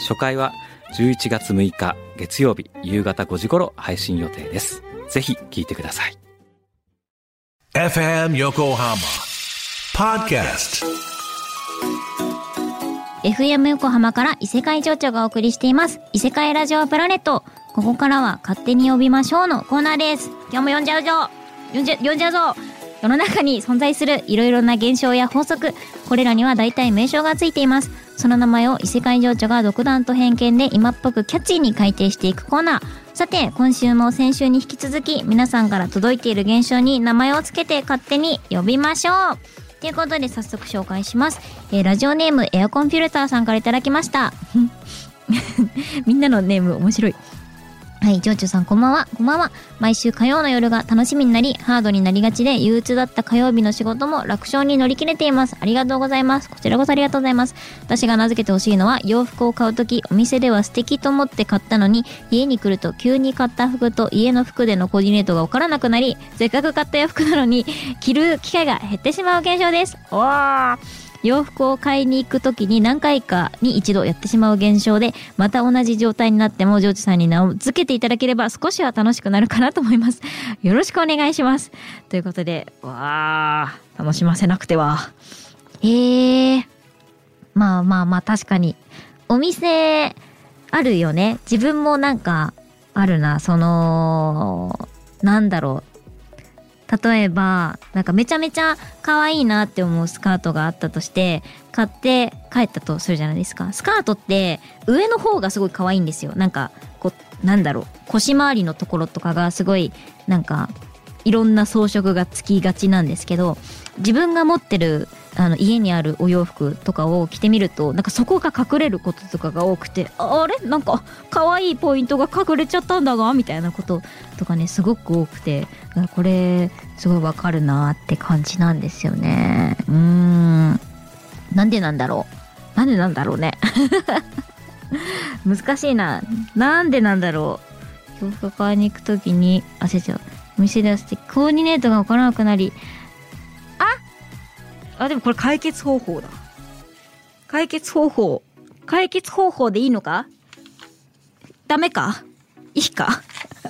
初回は11月6日月曜日夕方5時頃配信予定です。ぜひ聞いてください。FM Yokohama Podcast FM 横浜から異世界情緒がお送りしています。異世界ラジオプラネット。ここからは勝手に呼びましょうのコーナーです。今日も呼んじゃうぞ。呼んじゃ呼んじゃうぞ世の中に存在するいろいろな現象や法則これらには大体名称がついています。その名前を異世界情緒が独断と偏見で今っぽくキャッチーに改定していくコーナー。さて今週も先週に引き続き皆さんから届いている現象に名前をつけて勝手に呼びましょう。ということで早速紹介します、えーラジオネームエアコンフィルターさんからいただきました。みんなのネーム面白い。はい、ジョージョさんこんばんは。こんばんは。毎週火曜の夜が楽しみになり、ハードになりがちで憂鬱だった火曜日の仕事も楽勝に乗り切れています。ありがとうございます。こちらこそありがとうございます。私が名付けてほしいのは、洋服を買うとき、お店では素敵と思って買ったのに、家に来ると急に買った服と家の服でのコーディネートがわからなくなり、せっかく買った洋服なのに、着る機会が減ってしまう現象です。おー洋服を買いに行くときに何回かに一度やってしまう現象で、また同じ状態になっても、ジョージさんに名を付けていただければ少しは楽しくなるかなと思います。よろしくお願いします。ということで、わー、楽しませなくては。えー、まあまあまあ確かに。お店、あるよね。自分もなんか、あるな。その、なんだろう。例えばなんかめちゃめちゃ可愛いなって思うスカートがあったとして買って帰ったとするじゃないですか。スカートって上の方がすごい可愛いんですよ。なんかこうなんだろう。腰回りのところとかがすごいなんかいろんな装飾がつきがちなんですけど自分が持ってるあの家にあるお洋服とかを着てみるとなんかそこが隠れることとかが多くてあれ？なんか可愛いポイントが隠れちゃったんだがみたいなこととかねすごく多くてこれすごいわかるなって感じなんですよね。うーん。なんでなんだろう？なんでなんだろうね。難しいな。なんでなんだろう？洋服買いに行くときにあ違う違う。お店では素敵コーディネートがわからなくなりあでもこれ解決方法だ。解決方法。解決方法でいいのか？ダメか？いいか？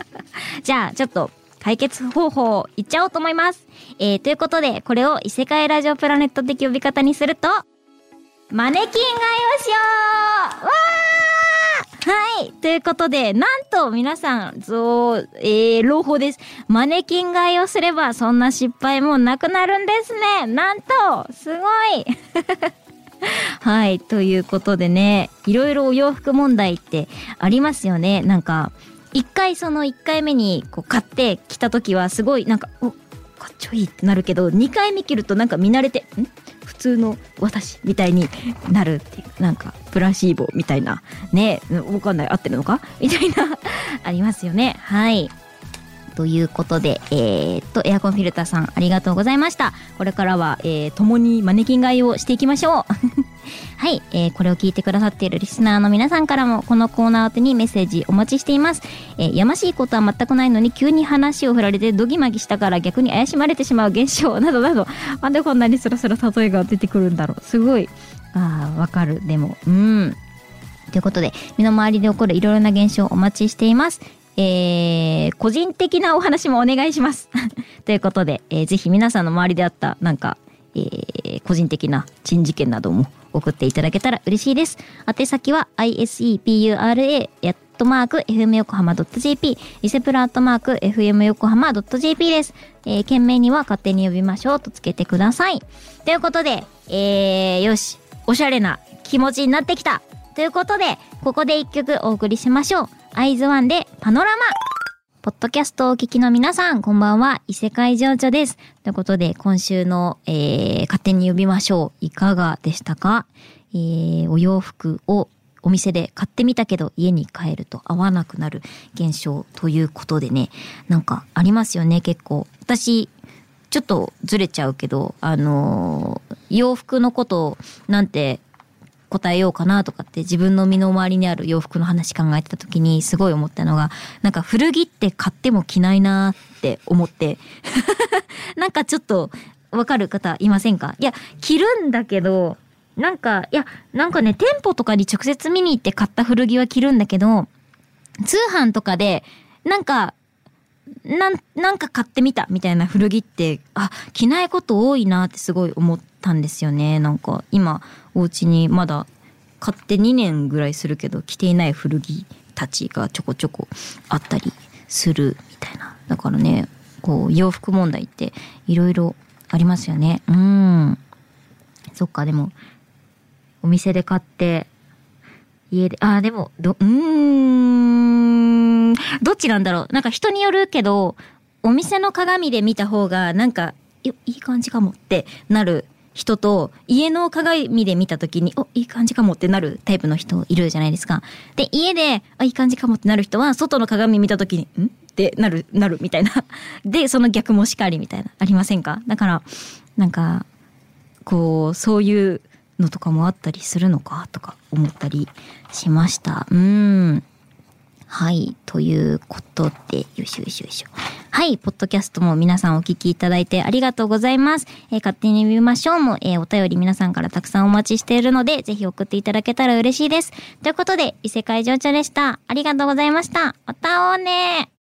じゃあちょっと解決方法を言っちゃおうと思います。えー、ということで、これを異世界ラジオプラネット的呼び方にすると、マネキン買いをしよう。わー！はい。ということで、なんと皆さん、そう、えー、朗報です。マネキン買いをすれば、そんな失敗もなくなるんですね。なんと、すごい はい。ということでね、いろいろお洋服問題ってありますよね。なんか、一回その一回目にこう買って着た時はすごいなんか、お、かっちょいいってなるけど、二回目着るとなんか見慣れて、ん？通の私みたいになるっていう、なんか、プラシーボみたいな、ね、わかんない、合ってるのか？みたいな、ありますよね。はい。ということで、えー、っと、エアコンフィルターさん、ありがとうございました。これからは、えー、共にマネキン買いをしていきましょう。はい、えー、これを聞いてくださっているリスナーの皆さんからも、このコーナー宛てにメッセージお待ちしています。えー、やましいことは全くないのに、急に話を振られてドギマギしたから逆に怪しまれてしまう現象などなど、なんでこんなにスラスラ例えが出てくるんだろう。すごい、ああ、わかる。でも、うん。ということで、身の回りで起こるいろいろな現象をお待ちしています。えー、個人的なお話もお願いします。ということで、えーぜひ皆さんの周りであった、なんか、えー個人的な珍事件なども送っていただけたら嬉しいです。宛先は isepura やっとマーク fm 横浜 .jp リセプラットマーク fm 横浜 .jp です。えー、件名には勝手に呼びましょうとつけてください。ということで、えー、よし、おしゃれな気持ちになってきた。ということで、ここで一曲お送りしましょう。アイズワンでパノラマポッドキャストをお聞きの皆さん、こんばんは。異世界情緒です。ということで、今週の、えー、勝手に呼びましょう。いかがでしたか？えー、お洋服をお店で買ってみたけど家に帰ると合わなくなる現象ということでね、なんかありますよね、結構。私、ちょっとずれちゃうけど、あのー洋服のことなんて答えようかなとかって自分の身の回りにある洋服の話考えてた時にすごい思ったのが、なんか古着って買っても着ないなって思って、なんかちょっとわかる方いませんか？いや、着るんだけど、なんか、いや、なんかね、店舗とかに直接見に行って買った古着は着るんだけど、通販とかで、なんか、なん、なんか買ってみたみたいな古着って、あ、着ないこと多いなってすごい思ったんですよね。なんか、今、お家にまだ買って2年ぐらいするけど、着ていない古着たちがちょこちょこあったりするみたいな。だからね、こう、洋服問題っていろいろありますよね。うん。そっか、でも、お店で買って、家で、あ、でも、ど、うん、どっちなんだろう。なんか人によるけど、お店の鏡で見た方が、なんか、いい感じかもってなる人と、家の鏡で見た時に、お、いい感じかもってなるタイプの人いるじゃないですか。で、家で、あ、いい感じかもってなる人は、外の鏡見た時に、ん？ってなる、なるみたいな。で、その逆もしかりみたいな、ありませんか？だから、なんか、こう、そういうのとかもあったりするのか？とか思ったりしました。うん。はい。ということで、よしよしよしよ。はい。ポッドキャストも皆さんお聞きいただいてありがとうございます。えー勝手に見ましょうも、えーお便り皆さんからたくさんお待ちしているので、ぜひ送っていただけたら嬉しいです。ということで、異世界情緒でした。ありがとうございました。また会おうね